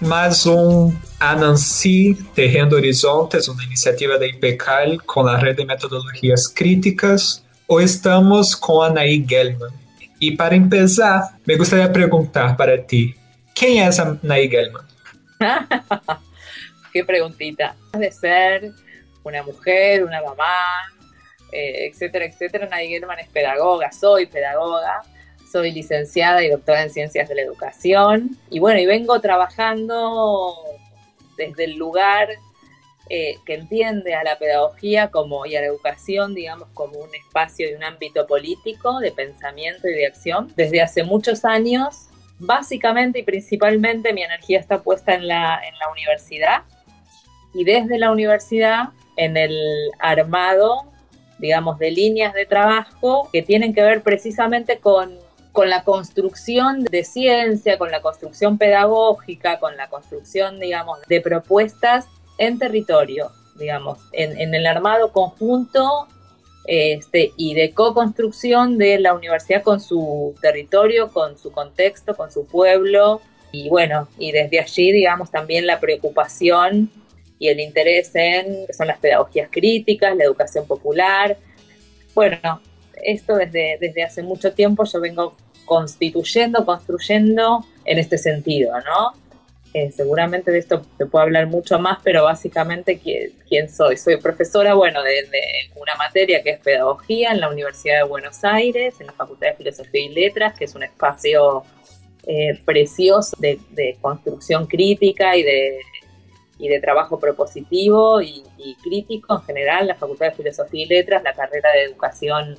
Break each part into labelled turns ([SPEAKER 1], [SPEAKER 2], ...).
[SPEAKER 1] mais um Anansi Terreno Horizontes, uma iniciativa da IPECAL com a rede de metodologias críticas. Ou estamos com Anaí Gelman. E para começar, me gostaria de perguntar para ti, é essa Anaí Gelman?
[SPEAKER 2] que preguntita. De ser una mujer, una mamá, eh, etcétera, etcétera. Anaí Gelman es pedagoga, soy pedagoga soy licenciada y doctora en Ciencias de la Educación. Y bueno, y vengo trabajando desde el lugar eh, que entiende a la pedagogía como, y a la educación, digamos, como un espacio y un ámbito político de pensamiento y de acción. Desde hace muchos años, básicamente y principalmente mi energía está puesta en la, en la universidad y desde la universidad en el armado, digamos, de líneas de trabajo que tienen que ver precisamente con con la construcción de ciencia, con la construcción pedagógica, con la construcción, digamos, de propuestas en territorio, digamos, en, el armado conjunto este, y de co-construcción de la universidad con su territorio, con su contexto, con su pueblo. Y bueno, y desde allí, digamos, también la preocupación y el interés en, son las pedagogías críticas, la educación popular. Bueno, esto desde, desde hace mucho tiempo yo vengo constituyendo, construyendo en este sentido, ¿no? Eh, seguramente de esto se puede hablar mucho más, pero básicamente ¿quién, soy? Soy profesora, bueno, de, una materia que es pedagogía en la Universidad de Buenos Aires, en la Facultad de Filosofía y Letras, que es un espacio eh, precioso de, construcción crítica y de, y de trabajo propositivo y, y, crítico en general, la Facultad de Filosofía y Letras, la carrera de Educación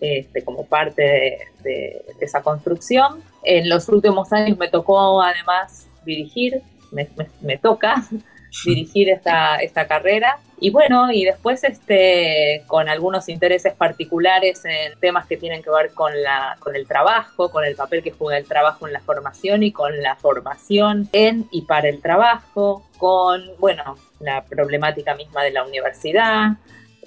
[SPEAKER 2] este, como parte de, esa construcción. En los últimos años me tocó además dirigir, me, toca dirigir esta, esta carrera. Y bueno, y después este, con algunos intereses particulares en temas que tienen que ver con, la, con el trabajo, con el papel que juega el trabajo en la formación y con la formación en y para el trabajo, con, bueno, la problemática misma de la universidad,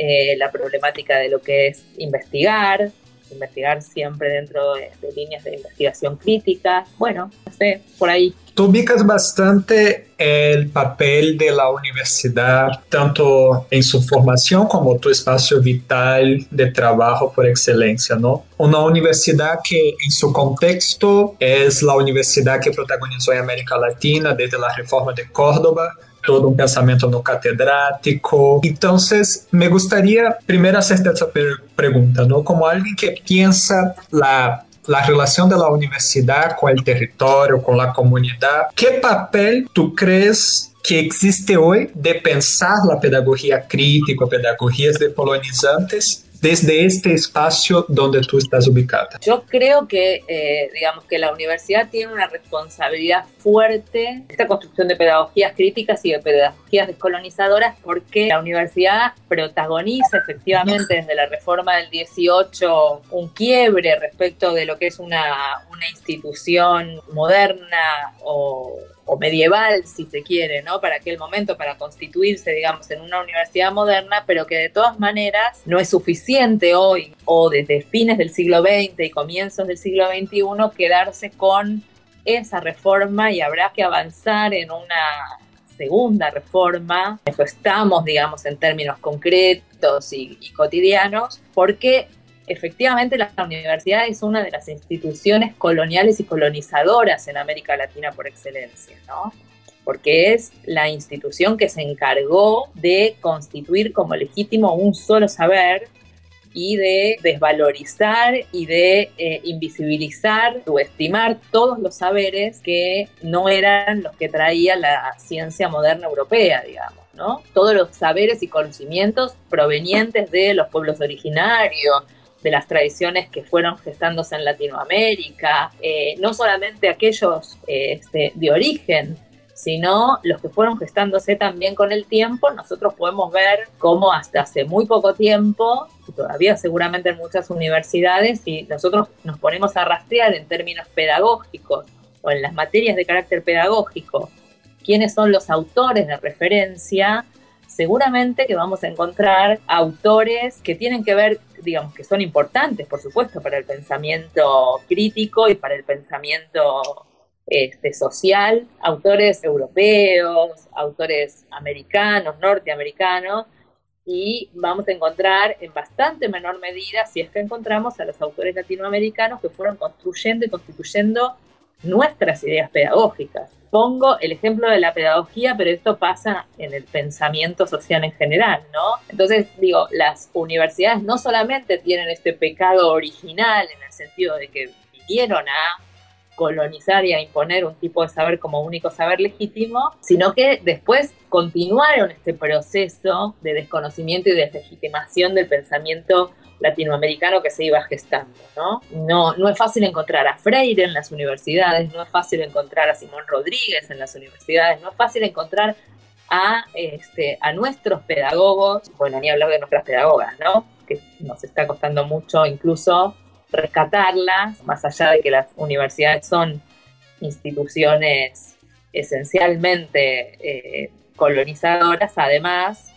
[SPEAKER 2] eh, la problemática de lo que es investigar, investigar siempre dentro de, líneas de investigación crítica. Bueno, no sé, por ahí.
[SPEAKER 1] Tú ubicas bastante el papel de la universidad, tanto en su formación como tu espacio vital de trabajo por excelencia, ¿no? Una universidad que en su contexto es la universidad que protagonizó en América Latina desde la reforma de Córdoba, todo un pensamiento no catedrático. Entonces, me gustaría primero hacerte esta pregunta, ¿no? Como alguien que piensa la la relación de la universidad con el territorio, con la comunidad. ¿Qué papel tú crees que existe hoy de pensar la pedagogía crítica, pedagogías de polonizantes desde este espacio donde tú estás ubicada?
[SPEAKER 2] Yo creo que, eh, digamos, que la universidad tiene una responsabilidad fuerte esta construcción de pedagogías críticas y de pedagogías descolonizadoras porque la universidad protagoniza efectivamente desde la reforma del 18 un quiebre respecto de lo que es una, una institución moderna o o medieval, si se quiere, ¿no? Para aquel momento, para constituirse, digamos, en una universidad moderna, pero que de todas maneras no es suficiente hoy o desde fines del siglo XX y comienzos del siglo XXI quedarse con esa reforma y habrá que avanzar en una segunda reforma, eso estamos, digamos, en términos concretos y, y cotidianos, porque efectivamente la universidad es una de las instituciones coloniales y colonizadoras en América Latina por excelencia, ¿no? porque es la institución que se encargó de constituir como legítimo un solo saber y de desvalorizar y de eh, invisibilizar, subestimar todos los saberes que no eran los que traía la ciencia moderna europea, digamos. ¿no? Todos los saberes y conocimientos provenientes de los pueblos originarios, de las tradiciones que fueron gestándose en Latinoamérica, eh, no solamente aquellos este, de origen, sino los que fueron gestándose también con el tiempo, nosotros podemos ver cómo hasta hace muy poco tiempo, todavía seguramente en muchas universidades, si nosotros nos ponemos a rastrear en términos pedagógicos o en las materias de carácter pedagógico, quiénes son los autores de referencia, seguramente que vamos a encontrar autores que tienen que ver, digamos, que son importantes, por supuesto, para el pensamiento crítico y para el pensamiento este, social, autores europeos, autores americanos, norteamericanos, y vamos a encontrar en bastante menor medida, si es que encontramos a los autores latinoamericanos que fueron construyendo y constituyendo nuestras ideas pedagógicas. Pongo el ejemplo de la pedagogía, pero esto pasa en el pensamiento social en general, ¿no? Entonces, digo, las universidades no solamente tienen este pecado original en el sentido de que vinieron a colonizar y a imponer un tipo de saber como único saber legítimo, sino que después continuaron este proceso de desconocimiento y de deslegitimación del pensamiento latinoamericano que se iba gestando, ¿no? No, no es fácil encontrar a Freire en las universidades, no es fácil encontrar a Simón Rodríguez en las universidades, no es fácil encontrar a, este, a nuestros pedagogos, bueno, ni hablar de nuestras pedagogas, ¿no? Que nos está costando mucho incluso rescatarlas, más allá de que las universidades son instituciones esencialmente eh, colonizadoras, además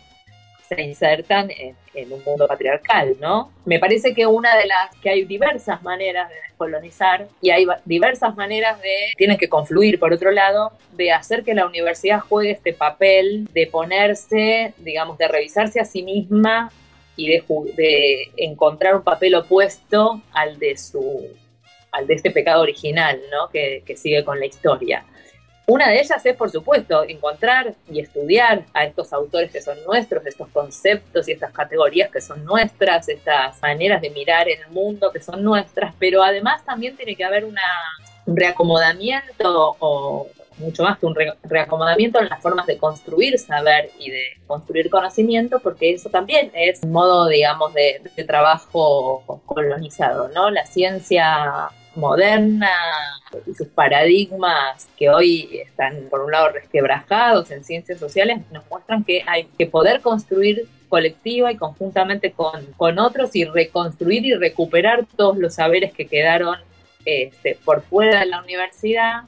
[SPEAKER 2] se insertan en, un mundo patriarcal, ¿no? Me parece que una de las que hay diversas maneras de descolonizar y hay diversas maneras de, tienen que confluir por otro lado, de hacer que la universidad juegue este papel de ponerse, digamos, de revisarse a sí misma y de, encontrar un papel opuesto al de su al de este pecado original, ¿no? Que, que, sigue con la historia. Una de ellas es, por supuesto, encontrar y estudiar a estos autores que son nuestros, estos conceptos y estas categorías que son nuestras, estas maneras de mirar el mundo que son nuestras, pero además también tiene que haber un reacomodamiento o, mucho más que un reacomodamiento en las formas de construir saber y de construir conocimiento, porque eso también es un modo, digamos, de, trabajo colonizado, ¿no? La ciencia moderna y sus paradigmas que hoy están, por un lado, resquebrajados en ciencias sociales, nos muestran que hay que poder construir colectiva y conjuntamente con, con otros y reconstruir y recuperar todos los saberes que quedaron este, por fuera de la universidad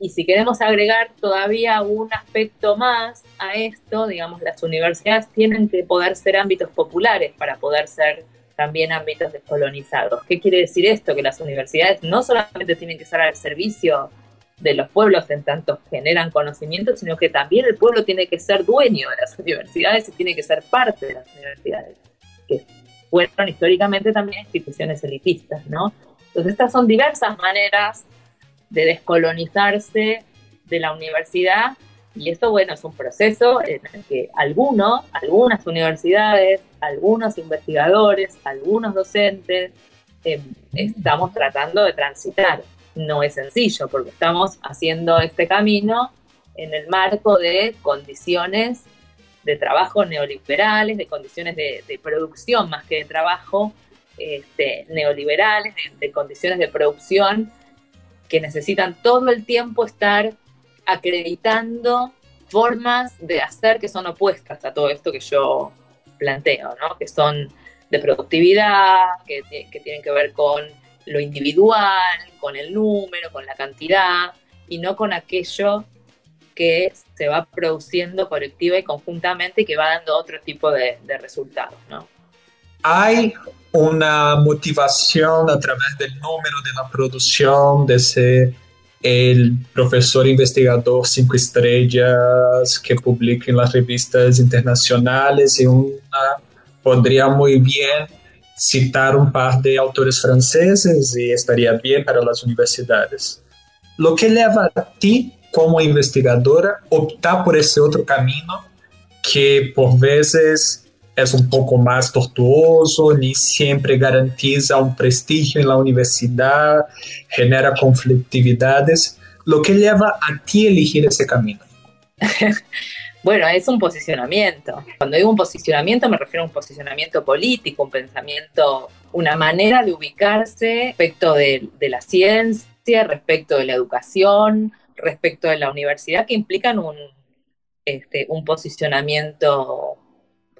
[SPEAKER 2] y si queremos agregar todavía un aspecto más a esto, digamos, las universidades tienen que poder ser ámbitos populares para poder ser también ámbitos descolonizados. ¿Qué quiere decir esto? Que las universidades no solamente tienen que estar al servicio de los pueblos en tanto generan conocimiento, sino que también el pueblo tiene que ser dueño de las universidades y tiene que ser parte de las universidades, que fueron históricamente también instituciones elitistas, ¿no? Entonces estas son diversas maneras de descolonizarse de la universidad y esto, bueno, es un proceso en el que algunos, algunas universidades, algunos investigadores, algunos docentes, em, estamos tratando de transitar. No es sencillo porque estamos haciendo este camino en el marco de condiciones de trabajo neoliberales, de condiciones de, producción más que de trabajo este, neoliberales, de condiciones de producción que necesitan todo el tiempo estar acreditando formas de hacer que son opuestas a todo esto que yo planteo, ¿no? que son de productividad, que, tienen que ver con lo individual, con el número, con la cantidad, y no con aquello que se va produciendo colectiva y conjuntamente y que va dando otro tipo de, de resultados. ¿no?
[SPEAKER 1] Hay una motivación a través del número de la producción, de ser el profesor investigador cinco estrellas que publica en las revistas internacionales y una, podría muy bien citar un par de autores franceses y estaría bien para las universidades. Lo que lleva a ti como investigadora, optar por ese otro camino que por veces es un poco más tortuoso, ni siempre garantiza un prestigio en la universidad, genera conflictividades. Lo que lleva a ti a elegir ese camino.
[SPEAKER 2] Bueno, es un posicionamiento. Cuando digo un posicionamiento me refiero a un posicionamiento político, un pensamiento, una manera de ubicarse respecto de, la ciencia, respecto de la educación, respecto de la universidad, que implican un, este, un posicionamiento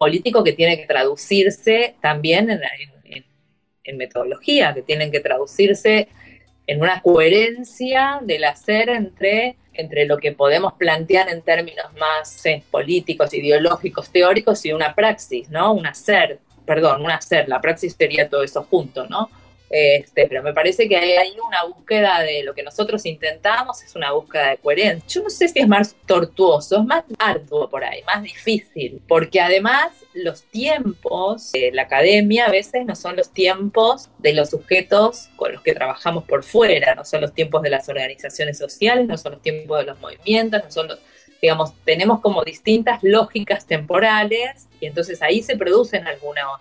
[SPEAKER 2] político que tiene que traducirse también en, en metodología, que tienen que traducirse en una coherencia del hacer entre entre lo que podemos plantear en términos más políticos, ideológicos, teóricos y una praxis, ¿no? Un hacer, perdón, un hacer, la praxis sería todo eso junto, ¿no? Este, pero me parece que hay, una búsqueda de lo que nosotros intentamos, es una búsqueda de coherencia. Yo no sé si es más tortuoso, es más arduo por ahí, más difícil, porque además los tiempos de la academia a veces no son los tiempos de los sujetos con los que trabajamos por fuera, no son los tiempos de las organizaciones sociales, no son los tiempos de los movimientos, no son los, digamos, tenemos como distintas lógicas temporales y entonces ahí se producen algunos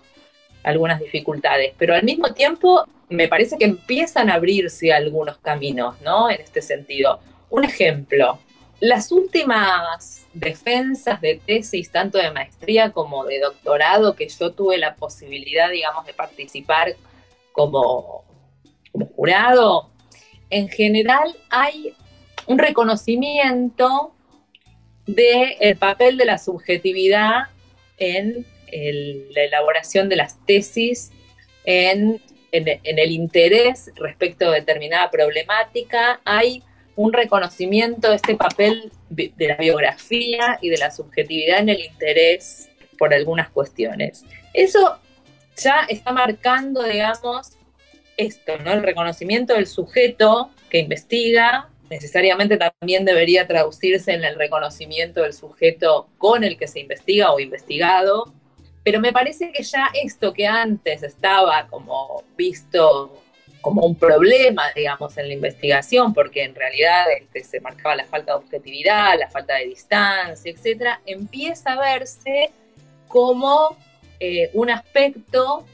[SPEAKER 2] algunas dificultades, pero al mismo tiempo me parece que empiezan a abrirse algunos caminos, ¿no? En este sentido. Un ejemplo, las últimas defensas de tesis, tanto de maestría como de doctorado, que yo tuve la posibilidad, digamos, de participar como, como jurado, en general hay un reconocimiento del papel de la subjetividad en la elaboración de las tesis en, el interés respecto a determinada problemática, hay un reconocimiento de este papel de la biografía y de la subjetividad en el interés por algunas cuestiones. Eso ya está marcando, digamos, esto, ¿no? El reconocimiento del sujeto que investiga necesariamente también debería traducirse en el reconocimiento del sujeto con el que se investiga o investigado, pero me parece que ya esto que antes estaba como visto como un problema, digamos, en la investigación, porque en realidad este, se marcaba la falta de objetividad, la falta de distancia, etcétera, empieza a verse como eh, un aspecto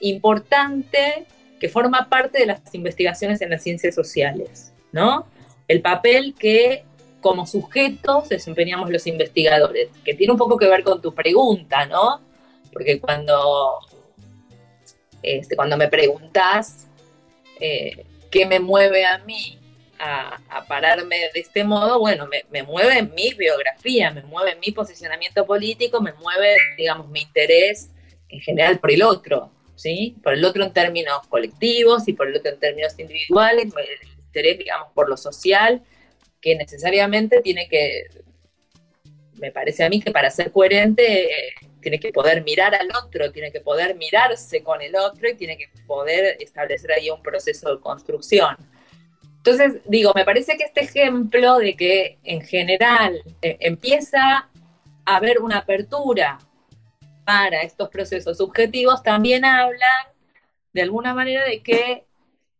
[SPEAKER 2] importante que forma parte de las investigaciones en las ciencias sociales, ¿no? El papel que como sujetos desempeñamos los investigadores, que tiene un poco que ver con tu pregunta, ¿no? Porque cuando, este, cuando me preguntas eh, qué me mueve a mí a, pararme de este modo, bueno, me, mueve mi biografía, me mueve mi posicionamiento político, me mueve, digamos, mi interés en general por el otro, ¿sí? Por el otro en términos colectivos y por el otro en términos individuales, el interés, digamos, por lo social, que necesariamente tiene que, me parece a mí que para ser coherente, eh, tiene que poder mirar al otro, tiene que poder mirarse con el otro y tiene que poder establecer ahí un proceso de construcción. Entonces, digo, me parece que este ejemplo de que en general eh, empieza a haber una apertura para estos procesos subjetivos también hablan de alguna manera de que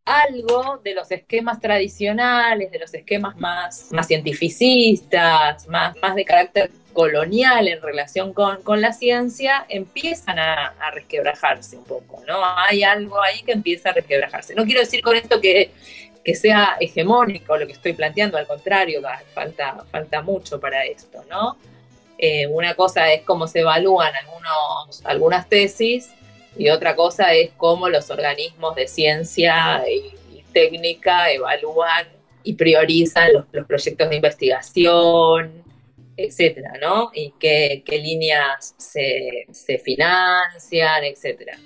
[SPEAKER 2] algo de los esquemas tradicionales, de los esquemas más, más cientificistas, más, más de carácter colonial en relación con, la ciencia empiezan a, resquebrajarse un poco, ¿no? Hay algo ahí que empieza a resquebrajarse. No quiero decir con esto que, sea hegemónico lo que estoy planteando, al contrario, falta, falta mucho para esto, ¿no? Eh, una cosa es cómo se evalúan algunos, algunas tesis y otra cosa es cómo los organismos de ciencia y, técnica evalúan y priorizan los, proyectos de investigación, etcétera, ¿no? Y qué, líneas se, financian, etcétera.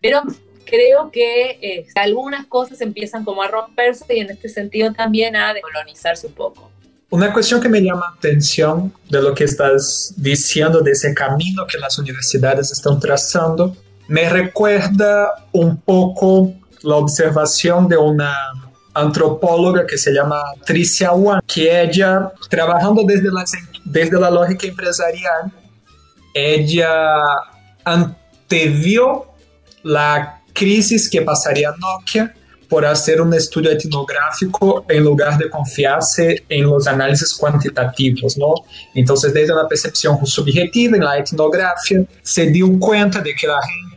[SPEAKER 2] Pero creo que eh, algunas cosas empiezan como a romperse y en este sentido también a decolonizarse un poco.
[SPEAKER 1] Una cuestión que me llama atención de lo que estás diciendo, de ese camino que las universidades están trazando, me recuerda un poco la observación de una antropóloga que se llama Tricia Wan, que ella, trabajando desde la, desde la lógica empresarial, ella antevió la crisis que pasaría Nokia por hacer un estudio etnográfico en lugar de confiarse en los análisis cuantitativos, ¿no? Entonces, desde una percepción subjetiva en la etnografía, se dio cuenta de que la gente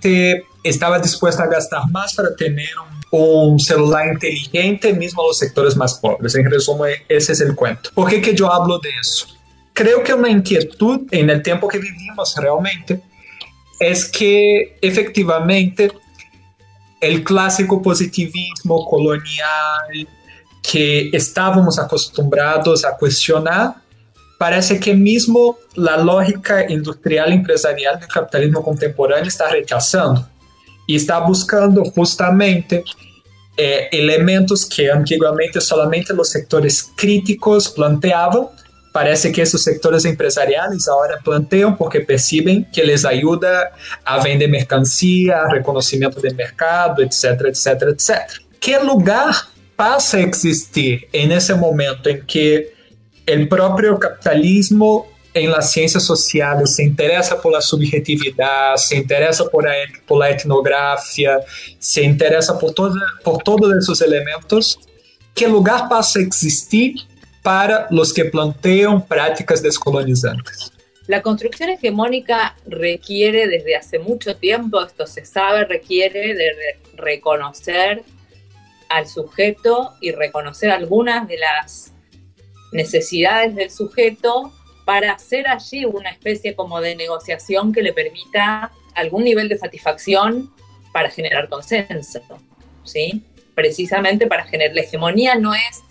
[SPEAKER 1] estaba dispuesta a gastar más para tener un, un celular inteligente, mismo los sectores más pobres. En resumen, ese es el cuento. ¿Por qué que yo hablo de eso? Creo que una inquietud en el tiempo que vivimos realmente es que efectivamente el clásico positivismo colonial que estábamos acostumbrados a cuestionar, parece que mismo la lógica industrial empresarial del capitalismo contemporáneo está rechazando y está buscando justamente eh, elementos que antiguamente solamente los sectores críticos planteaban parece que esos sectores empresariales ahora plantean porque perciben que les ayuda a vender mercancía, reconocimiento de mercado, etcétera, etcétera, etcétera. ¿Qué lugar pasa a existir en ese momento en que el propio capitalismo en las ciencias sociales se interesa por la subjetividad, se interesa por la, por la etnografía, se interesa por, por todos esos elementos? ¿Qué lugar pasa a existir para los que plantean prácticas descolonizantes.
[SPEAKER 2] La construcción hegemónica requiere desde hace mucho tiempo, esto se sabe, requiere de reconocer al sujeto y reconocer algunas de las necesidades del sujeto para hacer allí una especie como de negociación que le permita algún nivel de satisfacción para generar consenso, ¿sí? Precisamente para generar la hegemonía no es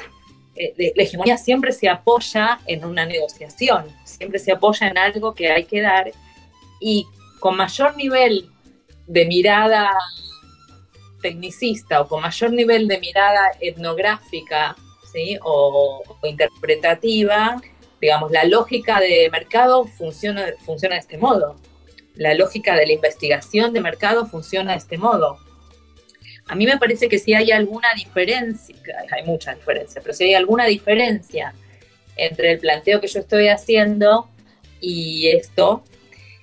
[SPEAKER 2] eh, la hegemonía siempre se apoya en una negociación, siempre se apoya en algo que hay que dar y con mayor nivel de mirada tecnicista o con mayor nivel de mirada etnográfica o, interpretativa, digamos, la lógica de mercado funciona, funciona de este modo. La lógica de la investigación de mercado funciona de este modo. A mí me parece que si hay alguna diferencia, hay mucha diferencia, pero si hay alguna diferencia entre el planteo que yo estoy haciendo y esto,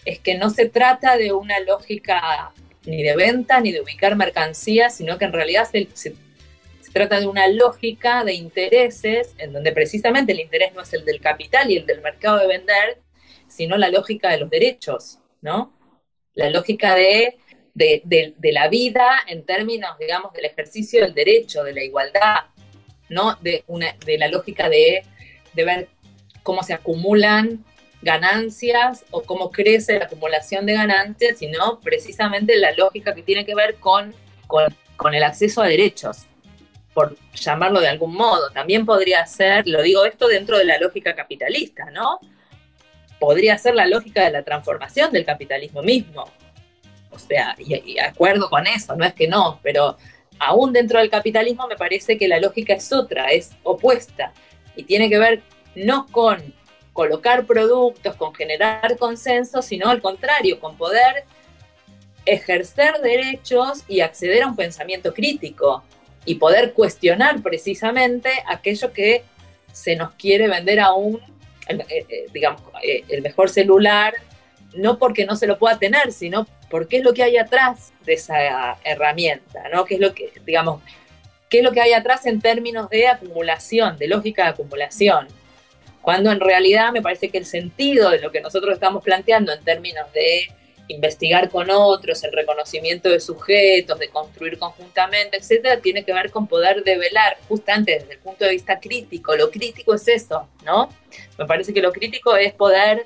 [SPEAKER 2] es que no se trata de una lógica ni de venta ni de ubicar mercancías, sino que en realidad se, trata de una lógica de intereses en donde precisamente el interés no es el del capital y el del mercado de vender, sino la lógica de los derechos, ¿no? La lógica de de, la vida en términos, digamos, del ejercicio del derecho, de la igualdad, no de, una, de la lógica de, ver cómo se acumulan ganancias o cómo crece la acumulación de ganancias, sino precisamente la lógica que tiene que ver con, con, el acceso a derechos, por llamarlo de algún modo. También podría ser, lo digo esto dentro de la lógica capitalista, ¿no? Podría ser la lógica de la transformación del capitalismo mismo, o sea, y, acuerdo con eso, no es que no, pero aún dentro del capitalismo me parece que la lógica es otra, es opuesta y tiene que ver no con colocar productos, con generar consenso, sino al contrario, con poder ejercer derechos y acceder a un pensamiento crítico y poder cuestionar precisamente aquello que se nos quiere vender aún, eh, eh, digamos, eh, el mejor celular, no porque no se lo pueda tener, sino por qué es lo que hay atrás de esa herramienta, ¿no? ¿Qué es lo que, digamos, qué es lo que hay atrás en términos de acumulación, de lógica de acumulación? Cuando en realidad me parece que el sentido de lo que nosotros estamos planteando en términos de investigar con otros, el reconocimiento de sujetos, de construir conjuntamente, etcétera, tiene que ver con poder develar, justamente desde el punto de vista crítico. Lo crítico es eso, ¿no? Me parece que lo crítico es poder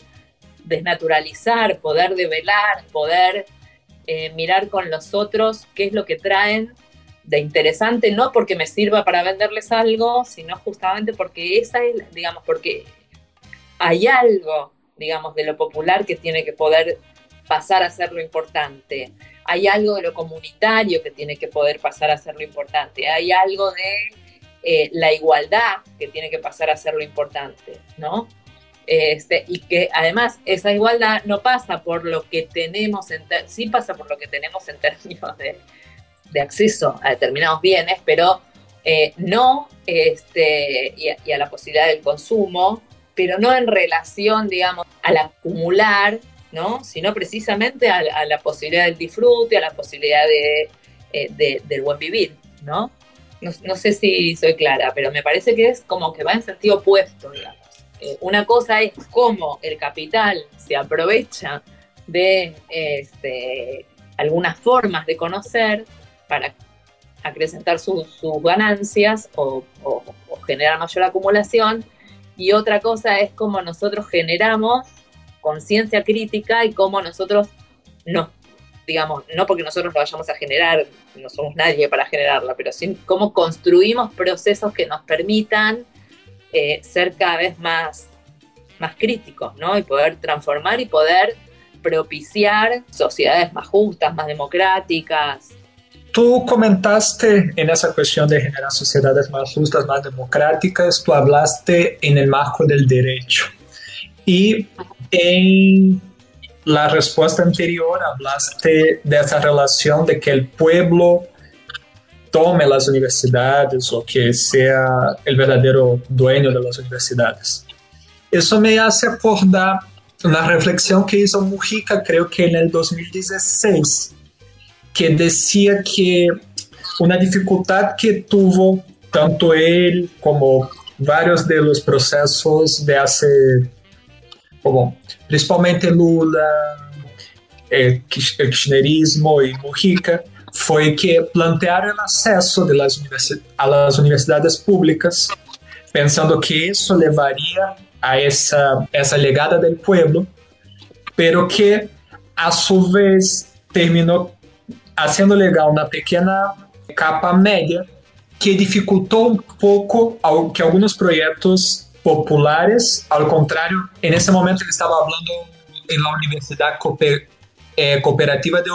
[SPEAKER 2] desnaturalizar, poder develar, poder eh, mirar con los otros qué es lo que traen de interesante, no porque me sirva para venderles algo, sino justamente porque esa es, digamos, porque hay algo, digamos, de lo popular que tiene que poder pasar a ser lo importante. Hay algo de lo comunitario que tiene que poder pasar a ser lo importante. Hay algo de eh, la igualdad que tiene que pasar a ser lo importante, ¿no? Este, y que además esa igualdad no pasa por lo que tenemos, en sí pasa por lo que tenemos en términos de, de acceso a determinados bienes, pero eh, no este, y a, la posibilidad del consumo, pero no en relación, digamos, al acumular, ¿no? sino precisamente a, la posibilidad del disfrute, a la posibilidad de, eh, del buen vivir. ¿no? no, sé si soy clara, pero me parece que es como que va en sentido opuesto. Eh, una cosa es cómo el capital se aprovecha de este, algunas formas de conocer para acrecentar sus, ganancias o, generar mayor acumulación. Y otra cosa es cómo nosotros generamos conciencia crítica y cómo nosotros no, digamos, no porque nosotros lo vayamos a generar, no somos nadie para generarla, pero sí cómo construimos procesos que nos permitan eh, ser cada vez más, más críticos, ¿no? Y poder transformar y poder propiciar sociedades más justas, más democráticas.
[SPEAKER 1] Tú comentaste en esa cuestión de generar sociedades más justas, más democráticas, tú hablaste en el marco del derecho. Y en la respuesta anterior hablaste de esa relación de que el pueblo tome las universidades o que sea el verdadero dueño de las universidades. Eso me hace acordar una reflexión que hizo Mujica, creo que en el 2016, que decía que una dificultad que tuvo tanto él como varios de los procesos de hace como principalmente Lula, el kirchnerismo y Mujica, fue que plantear el acceso de las a las universidades públicas, pensando que eso llevaría a esa, esa legada del pueblo, pero que a su vez terminó haciendo legal una pequeña capa media que dificultó un poco que algunos proyectos populares, ao contrário, nesse momento ele estava falando na Universidade Cooper, eh, Cooperativa de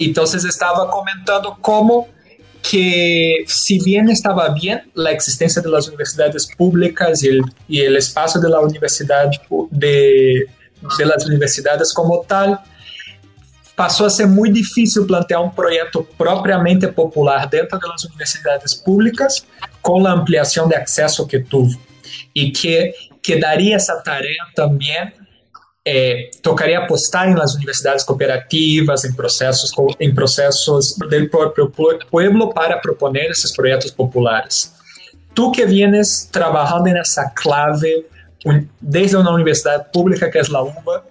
[SPEAKER 1] então estava comentando como que si bien estaba bien la existencia de las universidades públicas y el, y el espacio de de, las universidades como tal, passou a ser muito difícil plantear um projeto propriamente popular dentro das universidades públicas com a ampliação de acesso que teve. Y que quedaría esa tarea también eh, tocaría apostar en las universidades cooperativas, en procesos, en procesos del propio pueblo para proponer esos proyectos populares. Tú que vienes trabajando en esa clave desde una universidad pública que es la UBA,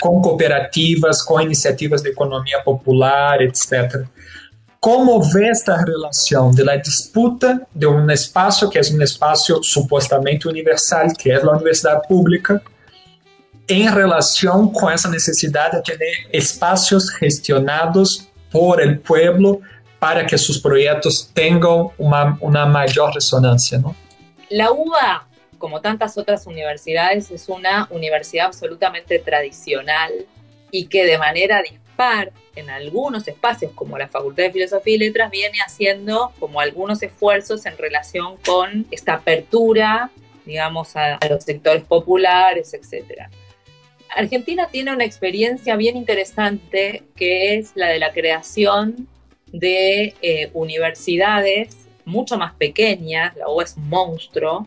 [SPEAKER 1] con cooperativas, con iniciativas de economía popular, etc. ¿Cómo ve esta relación de la disputa de un espacio que es un espacio supuestamente universal, que es la universidad pública, en relación con esa necesidad de tener espacios gestionados por el pueblo para que sus proyectos tengan una, una mayor resonancia? ¿no?
[SPEAKER 2] La UBA, como tantas otras universidades, es una universidad absolutamente tradicional y que de manera en algunos espacios, como la Facultad de Filosofía y Letras, viene haciendo como algunos esfuerzos en relación con esta apertura, digamos, a, los sectores populares, etc. Argentina tiene una experiencia bien interesante que es la de la creación de eh, universidades mucho más pequeñas, la UBA es un monstruo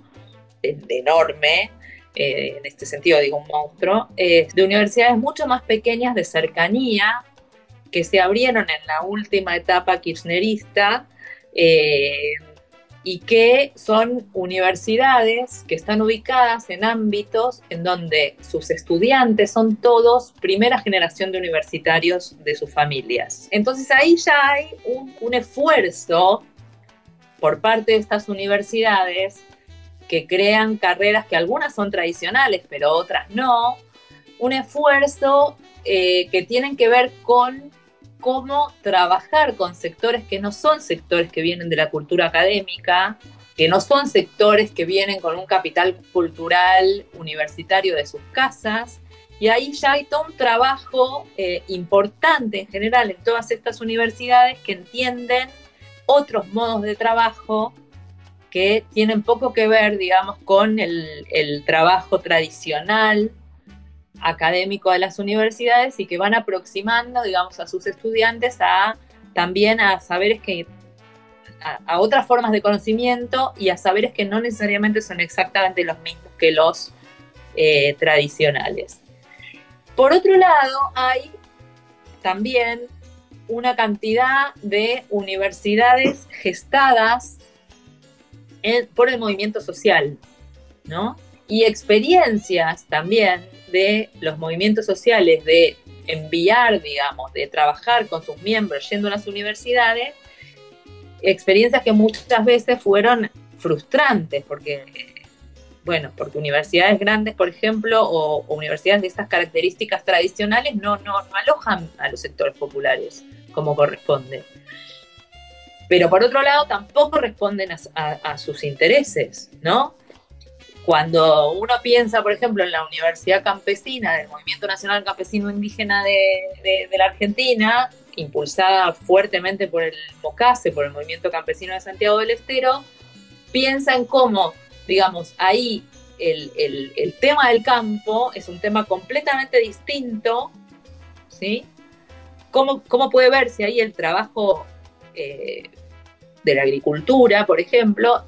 [SPEAKER 2] enorme, eh, en este sentido digo un monstruo, eh, de universidades mucho más pequeñas de cercanía que se abrieron en la última etapa kirchnerista eh, y que son universidades que están ubicadas en ámbitos en donde sus estudiantes son todos primera generación de universitarios de sus familias. Entonces ahí ya hay un, un esfuerzo por parte de estas universidades que crean carreras que algunas son tradicionales, pero otras no, un esfuerzo eh, que tienen que ver con cómo trabajar con sectores que no son sectores que vienen de la cultura académica, que no son sectores que vienen con un capital cultural universitario de sus casas. Y ahí ya hay todo un trabajo eh, importante en general en todas estas universidades que entienden otros modos de trabajo que tienen poco que ver, digamos, con el, trabajo tradicional académico de las universidades y que van aproximando, digamos, a sus estudiantes a también a saberes que a, otras formas de conocimiento y a saberes que no necesariamente son exactamente los mismos que los eh, tradicionales. Por otro lado, hay también una cantidad de universidades gestadas por el movimiento social, ¿no? Y experiencias también de los movimientos sociales de enviar, digamos, de trabajar con sus miembros yendo a las universidades, experiencias que muchas veces fueron frustrantes, porque, bueno, porque universidades grandes, por ejemplo, o, universidades de estas características tradicionales no, no, alojan a los sectores populares como corresponde. Pero por otro lado, tampoco responden a sus intereses, ¿no? Cuando uno piensa, por ejemplo, en la Universidad Campesina del Movimiento Nacional Campesino Indígena de, la Argentina, impulsada fuertemente por el MOCASE, por el Movimiento Campesino de Santiago del Estero, piensa en cómo, digamos, ahí el, tema del campo es un tema completamente distinto, ¿sí? ¿Cómo, cómo puede verse ahí el trabajo eh, de la agricultura, por ejemplo,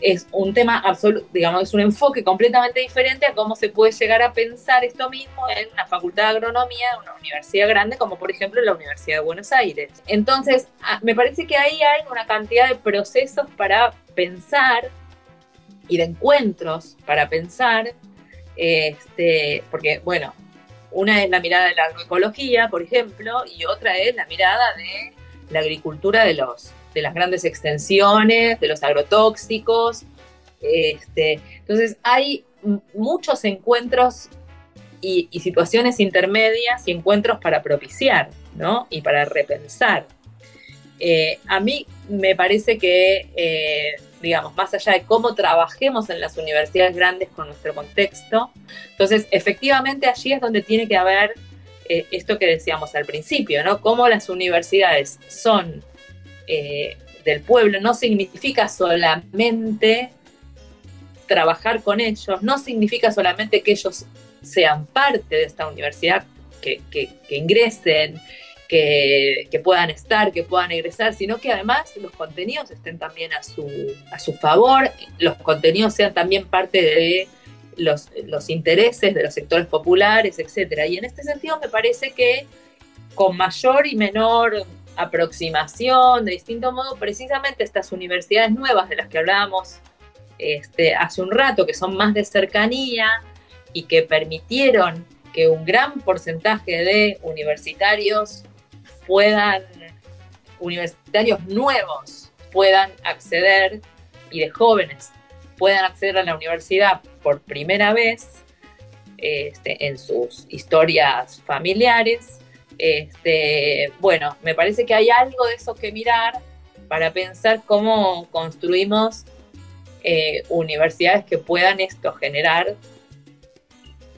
[SPEAKER 2] es un tema absoluto, digamos, es un enfoque completamente diferente a cómo se puede llegar a pensar esto mismo en una facultad de agronomía de una universidad grande, como por ejemplo la Universidad de Buenos Aires. Entonces, me parece que ahí hay una cantidad de procesos para pensar y de encuentros para pensar, este, porque, bueno, una es la mirada de la agroecología, por ejemplo, y otra es la mirada de la agricultura de los de las grandes extensiones, de los agrotóxicos. Este, entonces hay muchos encuentros y, situaciones intermedias y encuentros para propiciar, ¿no? Y para repensar. Eh, a mí me parece que, eh, digamos, más allá de cómo trabajemos en las universidades grandes con nuestro contexto, entonces efectivamente allí es donde tiene que haber eh, esto que decíamos al principio, ¿no? Cómo las universidades son eh, del pueblo no significa solamente trabajar con ellos, no significa solamente que ellos sean parte de esta universidad, que, ingresen, que, puedan estar, que puedan egresar, sino que además los contenidos estén también a su, a su favor, los contenidos sean también parte de los, intereses de los sectores populares, etc. Y en este sentido me parece que con mayor y menor aproximación, de distinto modo, precisamente estas universidades nuevas de las que hablábamos este, hace un rato, que son más de cercanía y que permitieron que un gran porcentaje de universitarios puedan, universitarios nuevos puedan acceder y de jóvenes puedan acceder a la universidad por primera vez este, en sus historias familiares, este, bueno, me parece que hay algo de eso que mirar para pensar cómo construimos eh, universidades que puedan esto generar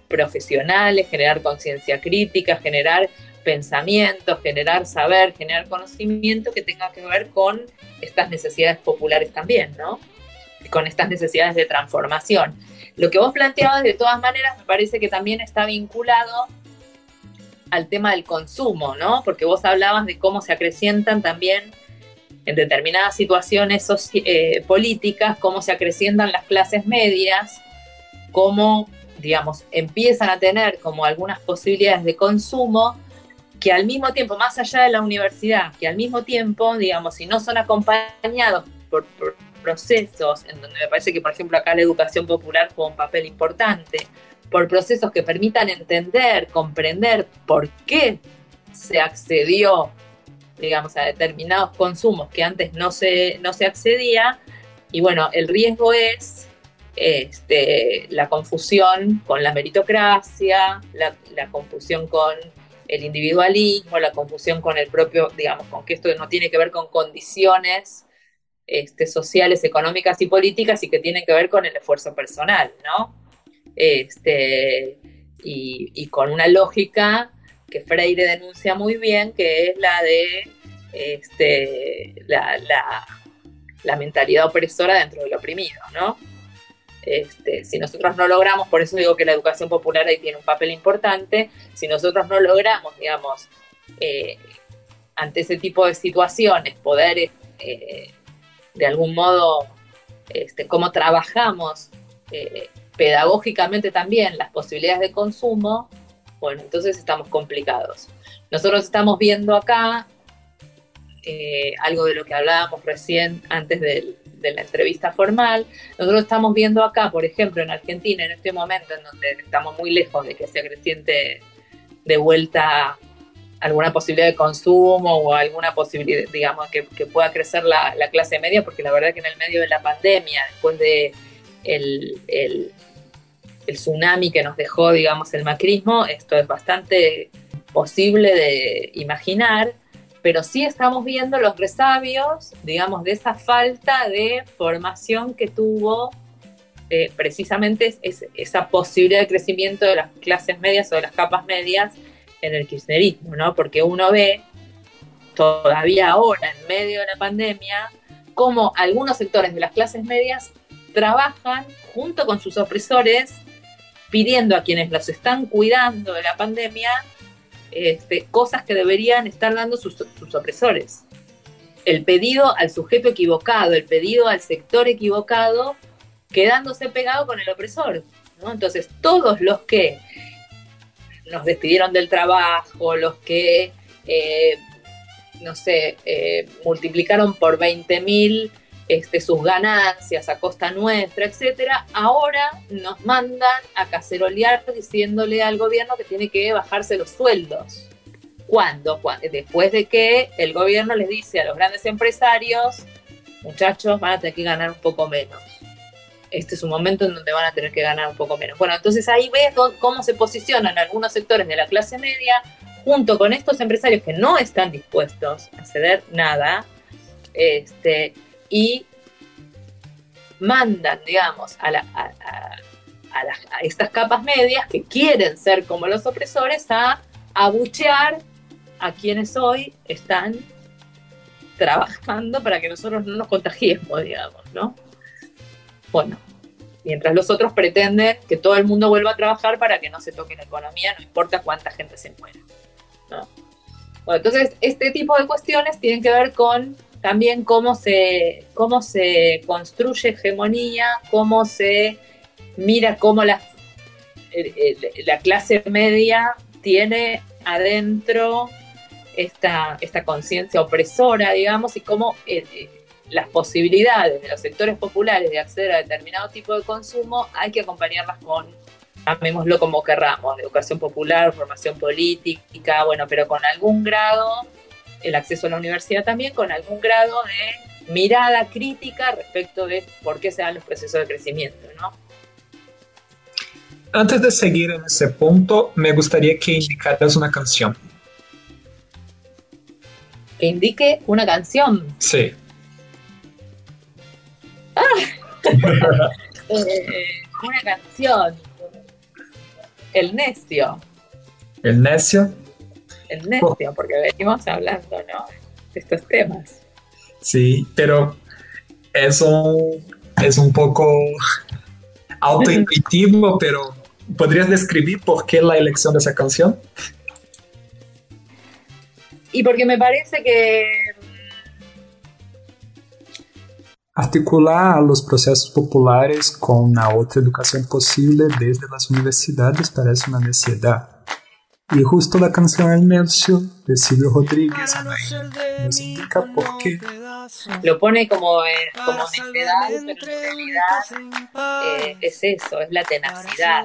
[SPEAKER 2] profesionales, generar conciencia crítica, generar pensamiento, generar saber, generar conocimiento que tenga que ver con estas necesidades populares también, ¿no? con estas necesidades de transformación. Lo que vos planteabas de todas maneras me parece que también está vinculado al tema del consumo, ¿no? Porque vos hablabas de cómo se acrecientan también en determinadas situaciones eh, políticas, cómo se acrecientan las clases medias, cómo, digamos, empiezan a tener como algunas posibilidades de consumo que al mismo tiempo, más allá de la universidad, que al mismo tiempo, digamos, si no son acompañados por, por procesos, en donde me parece que, por ejemplo, acá la educación popular juega un papel importante, por procesos que permitan entender, comprender por qué se accedió, digamos, a determinados consumos que antes no se, no se accedía. Y bueno, el riesgo es este, la confusión con la meritocracia, la, confusión con el individualismo, la confusión con el propio, digamos, con que esto no tiene que ver con condiciones este, sociales, económicas y políticas y que tiene que ver con el esfuerzo personal, ¿no? este, y, con una lógica que Freire denuncia muy bien, que es la de este, la, mentalidad opresora dentro del oprimido, ¿no? Este, si nosotros no logramos, por eso digo que la educación popular ahí tiene un papel importante, si nosotros no logramos, digamos, eh, ante ese tipo de situaciones, poder eh, de algún modo, este, cómo trabajamos eh, pedagógicamente también las posibilidades de consumo, bueno, entonces estamos complicados. Nosotros estamos viendo acá eh, algo de lo que hablábamos recién antes de, la entrevista formal. Nosotros estamos viendo acá, por ejemplo, en Argentina, en este momento en donde estamos muy lejos de que sea creciente de vuelta alguna posibilidad de consumo o alguna posibilidad, digamos, que, pueda crecer la, clase media, porque la verdad que en el medio de la pandemia, después de el, el, tsunami que nos dejó, digamos, el macrismo, esto es bastante posible de imaginar pero sí estamos viendo los resabios, digamos, de esa falta de formación que tuvo eh, precisamente esa posibilidad de crecimiento de las clases medias o de las capas medias en el kirchnerismo, ¿no? Porque uno ve todavía ahora, en medio de la pandemia, cómo algunos sectores de las clases medias trabajan junto con sus opresores pidiendo a quienes los están cuidando de la pandemia este, cosas que deberían estar dando sus, opresores. El pedido al sujeto equivocado, el pedido al sector equivocado, quedándose pegado con el opresor. Entonces, todos los que nos despidieron del trabajo, los que, eh, no sé, eh, multiplicaron por 20 mil este, sus ganancias a costa nuestra, etcétera, ahora nos mandan a cacerolear diciéndole al gobierno que tiene que bajarse los sueldos. ¿Cuándo? Después de que el gobierno les dice a los grandes empresarios, muchachos, van a tener que ganar un poco menos. Este es un momento en donde van a tener que ganar un poco menos. Bueno, entonces ahí ves cómo se posicionan algunos sectores de la clase media junto con estos empresarios que no están dispuestos a ceder nada, este, y mandan, digamos, a, estas capas medias que quieren ser como los opresores a abuchear a quienes hoy están trabajando para que nosotros no nos contagiemos, digamos, ¿no? Bueno, mientras los otros pretenden que todo el mundo vuelva a trabajar para que no se toque la economía, no importa cuánta gente se muera. ¿no? Bueno, entonces, este tipo de cuestiones tienen que ver con también cómo se, cómo se construye hegemonía, cómo se mira cómo la, la clase media tiene adentro esta, esta conciencia opresora, digamos, y cómo eh, eh, las posibilidades de los sectores populares de acceder a determinado tipo de consumo hay que acompañarlas con, llamémoslo como querramos, educación popular, formación política, bueno, pero con algún grado el acceso a la universidad también con algún grado de mirada crítica respecto de por qué se dan los procesos de crecimiento, ¿no?
[SPEAKER 1] Antes de seguir en ese punto, me gustaría que indicaras una canción.
[SPEAKER 2] Que indique una canción.
[SPEAKER 1] Sí.
[SPEAKER 2] Eh, una canción. El necio.
[SPEAKER 1] El necio
[SPEAKER 2] el necio, porque venimos hablando, ¿no? De estos temas.
[SPEAKER 1] Sí, pero es un, es un poco autointuitivo, pero ¿podrías describir por qué la elección de esa canción?
[SPEAKER 2] Y porque me parece que
[SPEAKER 1] Articular los procesos populares con la otra educación posible desde las universidades parece una necesidad. Y justo la canción El Necio de Silvio Rodríguez nos indica por qué.
[SPEAKER 2] Lo pone como, eh, como necedad, pero en realidad eh, es eso, es la tenacidad.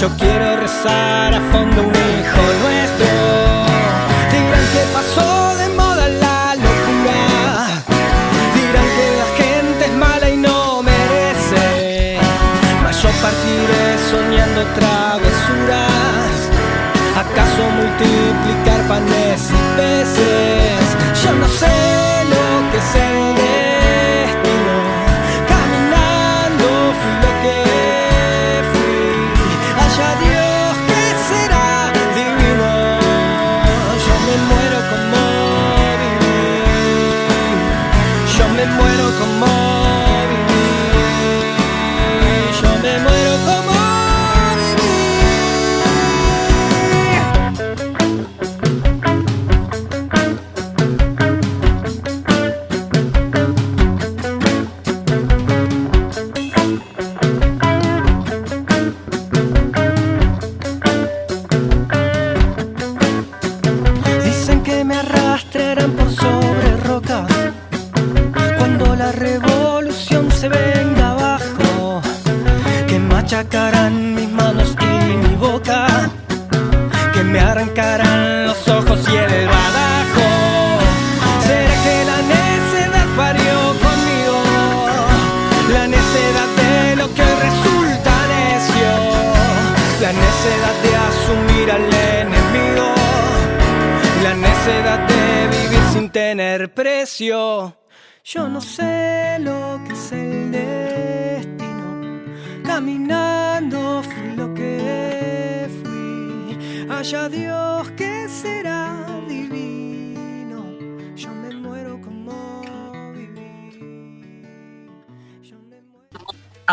[SPEAKER 2] Yo
[SPEAKER 3] quiero rezar a fondo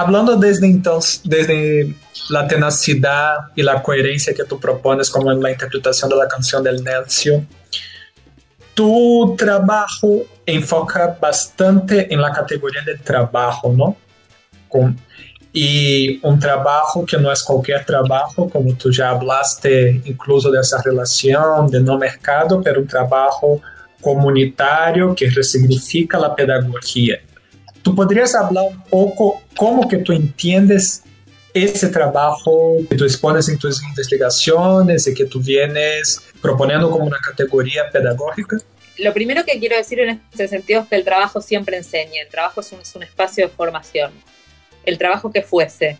[SPEAKER 1] Hablando desde entonces, desde la tenacidad y la coherencia que tú propones como en la interpretación de la del Nelcio, tu trabajo enfoca bastante en la categoría de trabajo, ¿no? Con- y un que no es cualquier trabajo, como tú ya hablaste incluso de relación de no mercado, pero un trabajo comunitario que resignifica la pedagogía. ¿Tú podrías hablar un poco cómo que tú entiendes ese trabajo que tú expones en tus investigaciones y que tú vienes proponiendo como una categoría pedagógica?
[SPEAKER 2] Lo primero que quiero decir en este sentido es que el trabajo siempre enseña, el trabajo es un, es un espacio de formación, el trabajo que fuese,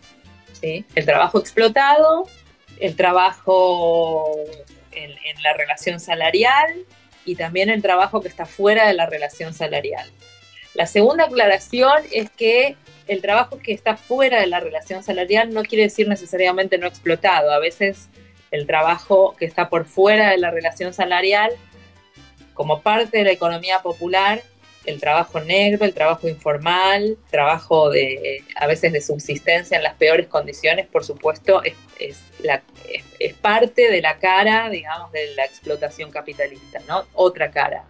[SPEAKER 2] ¿sí? el trabajo explotado, el trabajo en, en la relación salarial y también el trabajo que está fuera de la relación salarial. La segunda aclaración es que el trabajo que está fuera de la relación salarial no quiere decir necesariamente no explotado. A veces el trabajo que está por fuera de la relación salarial, como parte de la economía popular, el trabajo negro, el trabajo informal, trabajo de a veces de subsistencia en las peores condiciones, por supuesto, es, la, parte de la cara, digamos, de la explotación capitalista, ¿no? Otra cara.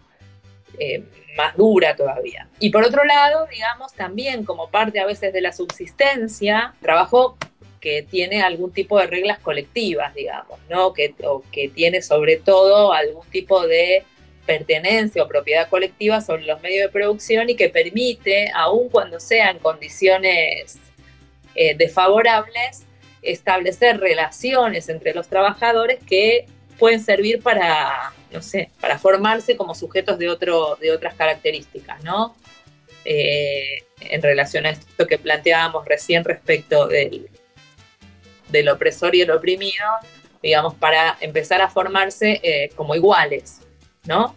[SPEAKER 2] Eh, más dura todavía. Y por otro lado, digamos, también como parte a veces de la subsistencia, trabajo que tiene algún tipo de reglas colectivas, digamos, ¿no? Que, o que tiene sobre todo algún tipo de pertenencia o propiedad colectiva sobre los medios de producción y que permite, aun cuando sean condiciones eh, desfavorables, establecer relaciones entre los trabajadores que pueden servir para, no sé, para formarse como sujetos de, otro, de otras características, ¿no? Eh, en relación a esto que planteábamos recién respecto del, del opresor y el oprimido, digamos, para empezar a formarse eh, como iguales, ¿no?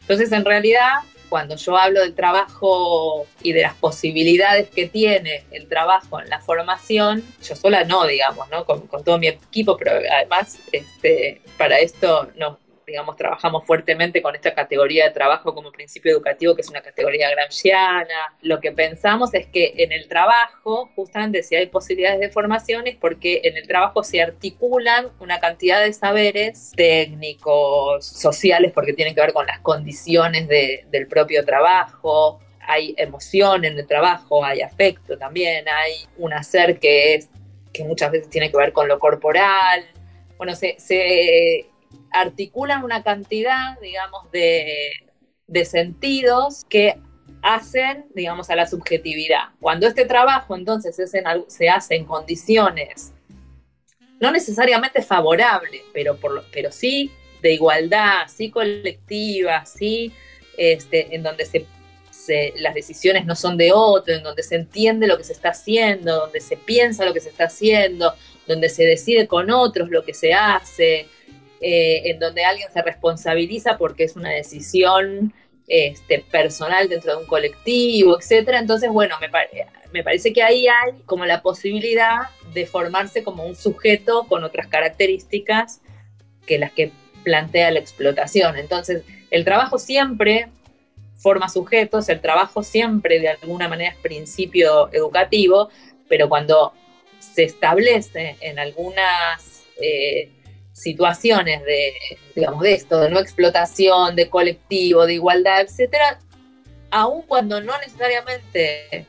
[SPEAKER 2] Entonces, en realidad, cuando yo hablo del trabajo y de las posibilidades que tiene el trabajo en la formación, yo sola no, digamos, ¿no? Con, con todo mi equipo, pero además este, para esto no, digamos, trabajamos fuertemente con esta categoría de trabajo como principio educativo, que es una categoría gramsciana. Lo que pensamos es que en el trabajo, justamente si hay posibilidades de formación, es porque en el trabajo se articulan una cantidad de saberes técnicos, sociales, porque tienen que ver con las condiciones de, del propio trabajo, hay emoción en el trabajo, hay afecto también, hay un hacer que es que muchas veces tiene que ver con lo corporal. Bueno, se articulan una cantidad, digamos, de, de, sentidos que hacen, digamos, a la subjetividad. Cuando este trabajo entonces se hace en condiciones no necesariamente favorables, pero, por, pero sí de igualdad, sí colectiva, sí este, en donde se, las decisiones no son de otro, en donde se entiende lo que se está haciendo, donde se piensa lo que se está haciendo, donde se decide con otros lo que se hace, eh, en donde alguien se responsabiliza porque es una decisión este, personal dentro de un colectivo, etcétera. Entonces, bueno, me, me parece que ahí hay como la posibilidad de formarse como un sujeto con otras características que las que plantea la explotación. Entonces, el trabajo siempre forma sujetos, el trabajo siempre de alguna manera es principio educativo, pero cuando se establece en algunas eh, situaciones de, digamos, de esto, de no explotación, de colectivo, de igualdad, etcétera, aun cuando no necesariamente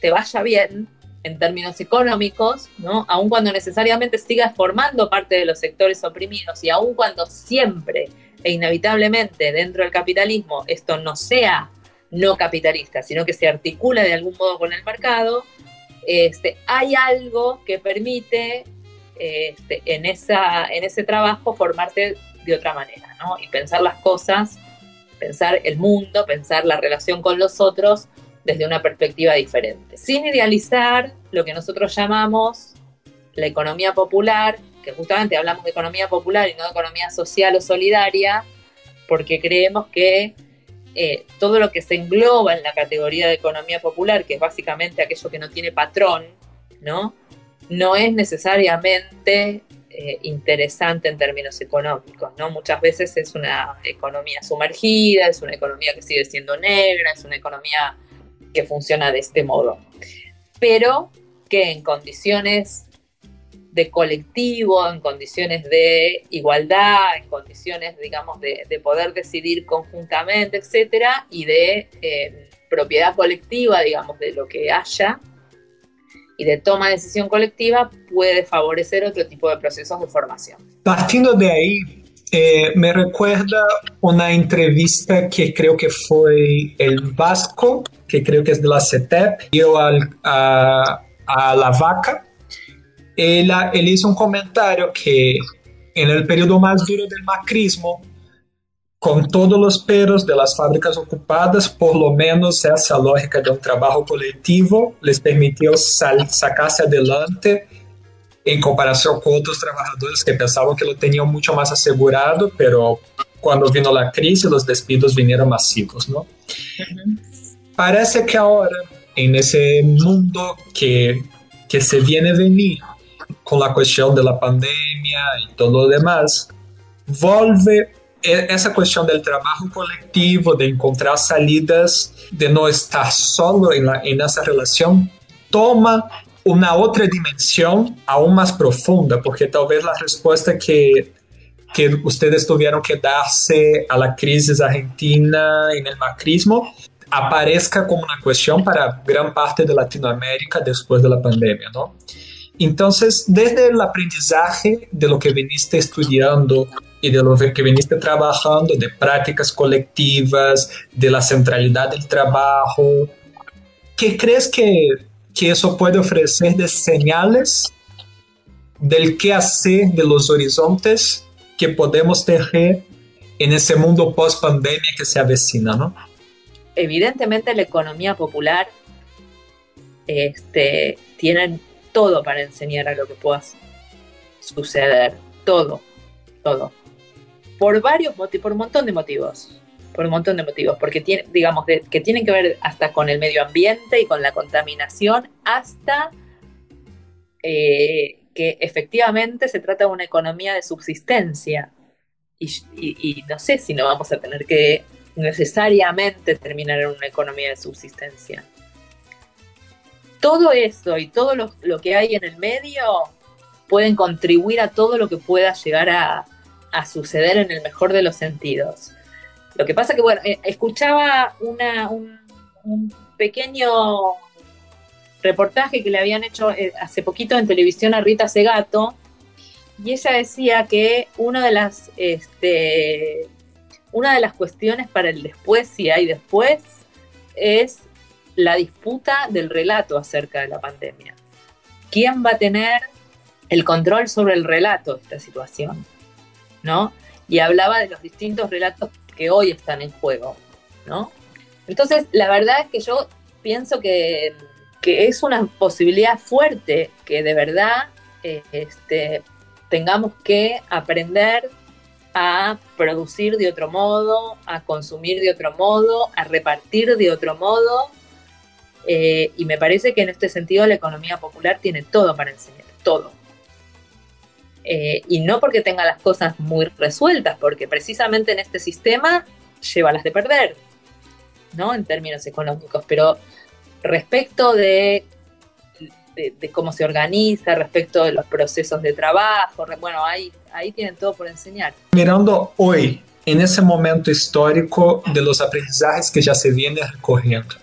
[SPEAKER 2] te vaya bien en términos económicos, ¿no? Aun cuando necesariamente sigas formando parte de los sectores oprimidos y aun cuando siempre e inevitablemente dentro del capitalismo esto no sea no capitalista, sino que se articula de algún modo con el mercado, este, hay algo que permite este, en, esa, en ese trabajo formarte de otra manera, ¿no? Y pensar las cosas, pensar el mundo, pensar la relación con los otros desde una perspectiva diferente, sin idealizar lo que nosotros llamamos la economía popular, que justamente hablamos de economía popular y no de economía social o solidaria, porque creemos que eh, todo lo que se engloba en la categoría de economía popular, que es básicamente aquello que no tiene patrón, ¿no? No es necesariamente eh, interesante en términos económicos, ¿no? Muchas veces es una economía sumergida, es una economía que sigue siendo negra, es una economía que funciona de este modo, pero que en condiciones de colectivo, en condiciones de igualdad, en condiciones, digamos, de, poder decidir conjuntamente, etcétera, y de eh, propiedad colectiva, digamos, de lo que haya, y de toma de decisión colectiva puede favorecer otro tipo de procesos de formación.
[SPEAKER 1] Partiendo de ahí, eh, me recuerda una entrevista que creo que fue el Vasco, que creo que es de la CETEP, dio al, a, a, la vaca. Él, él hizo un comentario que en el periodo más duro del macrismo, con todos los peros de las fábricas ocupadas, por lo menos esa lógica de un trabajo colectivo les permitió sacarse adelante en comparación con otros trabajadores que pensaban que lo tenían mucho más asegurado, pero cuando vino la crisis los despidos vinieron masivos, ¿no? Parece que ahora, en ese mundo que, que se viene a venir con la cuestión de la pandemia y todo lo demás, vuelve essa questão do trabalho coletivo, de encontrar salidas, de não estar solo em, la, em relação, toma uma outra dimensão aún mais profunda, porque talvez a resposta que que vocês tiveram que dar-se à crise argentina e no macrismo apareça como uma questão para grande parte da Latinoamérica depois da pandemia, não? Então, desde o aprendizagem de lo que viniste estudando y de lo que viniste trabajando, de prácticas colectivas, de la centralidad del trabajo. ¿Qué crees que, que eso puede ofrecer de señales del qué hacer, de los horizontes que podemos tener en ese mundo post pandemia que se avecina, ¿no?
[SPEAKER 2] Evidentemente la economía popular este, tiene todo para enseñar a lo que pueda suceder, todo, todo por varios motivos, por un montón de motivos, por un montón de motivos, porque tiene, digamos, que tienen que ver hasta con el medio ambiente y con la contaminación, hasta eh, que efectivamente se trata de una economía de subsistencia. Y, no sé si no vamos a tener que necesariamente terminar en una economía de subsistencia. Todo eso y todo lo que hay en el medio pueden contribuir a todo lo que pueda llegar a, suceder en el mejor de los sentidos. Lo que pasa que, bueno, eh, escuchaba una, un, pequeño reportaje que le habían hecho eh, hace poquito en televisión a Rita Segato, y ella decía que una de las, este, una de las cuestiones para el después, si hay después, es la disputa del relato acerca de la pandemia. ¿Quién va a tener el control sobre el relato de esta situación? ¿No? Y hablaba de los distintos relatos que hoy están en juego, ¿no? Entonces, la verdad es que yo pienso que, es una posibilidad fuerte que de verdad este, tengamos que aprender a producir de otro modo, a consumir de otro modo, a repartir de otro modo. Eh, y me parece que en este sentido la economía popular tiene todo para enseñar, todo. Eh, y no porque tenga las cosas muy resueltas, porque precisamente en este sistema lleva las de perder, ¿no? En términos económicos. Pero respecto de, de, cómo se organiza, respecto de los procesos de trabajo, bueno, ahí, ahí tienen todo por enseñar.
[SPEAKER 1] Mirando hoy, en ese momento histórico de los aprendizajes que ya se vienen recorriendo,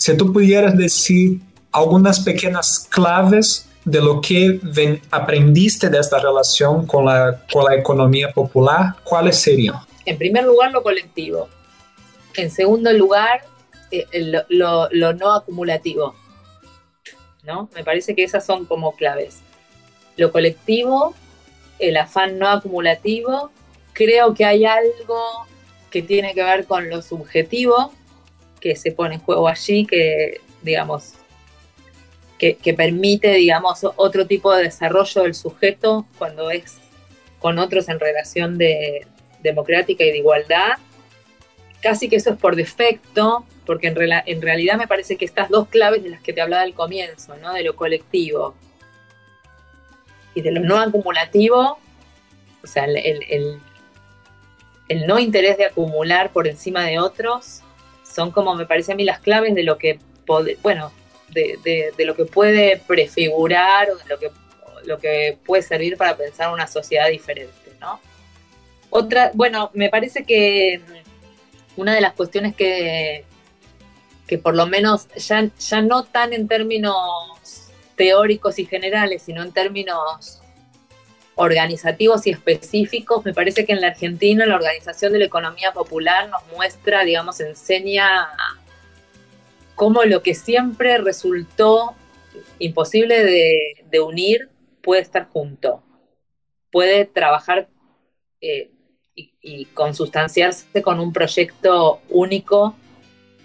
[SPEAKER 1] si tú pudieras decir algunas pequeñas claves de lo que ven, aprendiste de esta relación con la, con la economía popular, ¿cuáles serían?
[SPEAKER 2] En primer lugar, lo colectivo. En segundo lugar, eh, lo, no acumulativo. ¿no? Me parece que esas son como claves. Lo colectivo, el afán no acumulativo, creo que hay algo que tiene que ver con lo subjetivo que se pone en juego allí, que digamos, que, permite, digamos, otro tipo de desarrollo del sujeto cuando es con otros en relación de democrática y de igualdad, casi que eso es por defecto, porque en, en, realidad me parece que estas dos claves de las que te hablaba al comienzo, ¿no? de lo colectivo y de lo no acumulativo, o sea, el, el, no interés de acumular por encima de otros, son como me parece a mí las claves de lo que, bueno, de, de, lo que puede prefigurar o de lo que, lo que puede servir para pensar una sociedad diferente, ¿no? Otra, bueno, me parece que una de las cuestiones que, que por lo menos ya, ya no tan en términos teóricos y generales, sino en términos organizativos y específicos, me parece que en la Argentina la organización de la economía popular nos muestra, digamos, enseña cómo lo que siempre resultó imposible de, unir puede estar junto, puede trabajar eh, y, consustanciarse con un proyecto único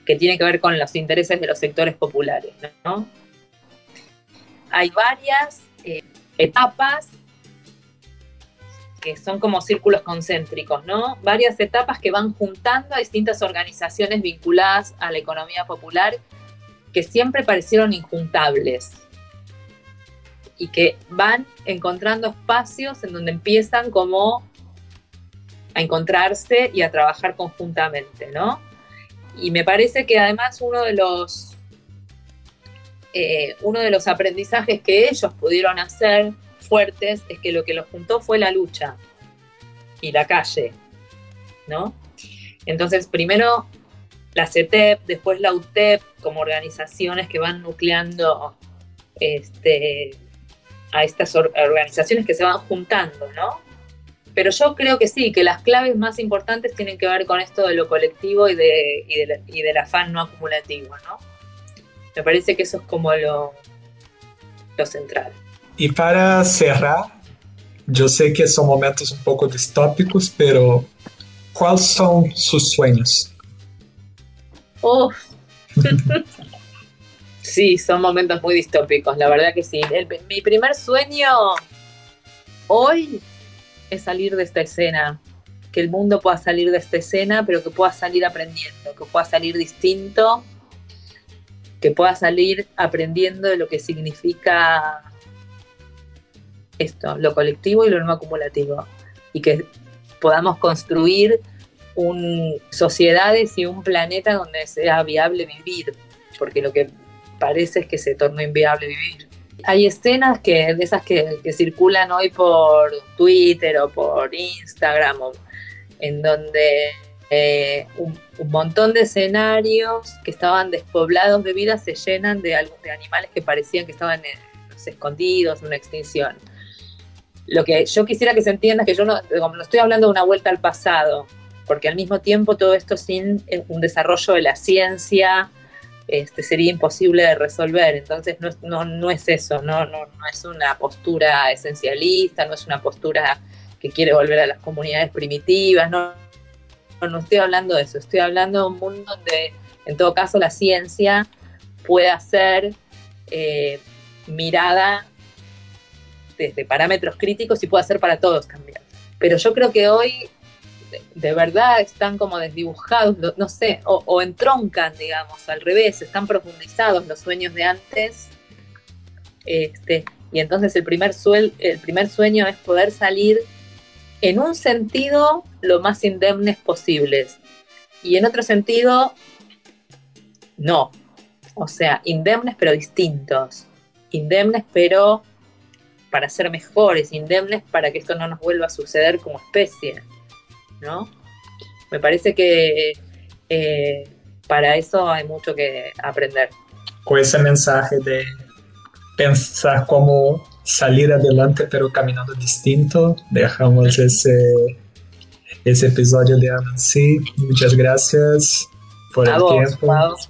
[SPEAKER 2] que tiene que ver con los intereses de los sectores populares. Hay varias eh, etapas que son como círculos concéntricos, ¿no? Varias etapas que van juntando a distintas organizaciones vinculadas a la economía popular que siempre parecieron injuntables y que van encontrando espacios en donde empiezan como a encontrarse y a trabajar conjuntamente, ¿no? Y me parece que además uno de los, eh, uno de los aprendizajes que ellos pudieron hacer fuertes es que lo que los juntó fue la lucha y la calle, ¿no? Entonces, primero la CETEP, después la UTEP, como organizaciones que van nucleando este, a estas organizaciones que se van juntando, ¿no? Pero yo creo que sí, que las claves más importantes tienen que ver con esto de lo colectivo y, de, y, del afán no acumulativo, ¿no? Me parece que eso es como lo, lo central.
[SPEAKER 1] Y para cerrar, yo sé que son momentos un poco distópicos, pero ¿cuáles son sus sueños?
[SPEAKER 2] Oh. sí, son momentos muy distópicos, la verdad que sí. mi primer sueño hoy es salir de esta escena, que el mundo pueda salir de esta escena, pero que pueda salir aprendiendo, que pueda salir distinto, que pueda salir aprendiendo de lo que significa esto, lo colectivo y lo no acumulativo, y que podamos construir un, sociedades y un planeta donde sea viable vivir, porque lo que parece es que se torna inviable vivir hay escenas que, de esas que, circulan hoy por Twitter o por Instagram, en donde eh, un, montón de escenarios que estaban despoblados de vida se llenan de, de animales que parecían que estaban escondidos, en una extinción. Lo que yo quisiera que se entienda es que yo no, no estoy hablando de una vuelta al pasado, porque al mismo tiempo todo esto sin eh, un desarrollo de la ciencia, este, sería imposible de resolver. Entonces no, no, no es eso, no, no, no, es una postura esencialista, no es una postura que quiere volver a las comunidades primitivas, no, no, estoy hablando de eso, estoy hablando de un mundo donde en todo caso la ciencia pueda ser eh, mirada desde parámetros críticos y pueda ser para todos cambiar. Pero yo creo que hoy de, verdad están como desdibujados, no sé, o, entroncan, digamos, al revés, están profundizados los sueños de antes. Este, y entonces el primer, el primer sueño es poder salir en un sentido lo más indemnes posibles y en otro sentido no. O sea, indemnes pero distintos. Indemnes pero para ser mejores, indemnes para que esto no nos vuelva a suceder como especie. ¿no? Me parece que eh, para eso hay mucho que aprender.
[SPEAKER 1] Con ese mensaje de pensar cómo salir adelante pero caminando distinto, dejamos ese, ese episodio de Anansi. Muchas gracias por el tiempo. Anansi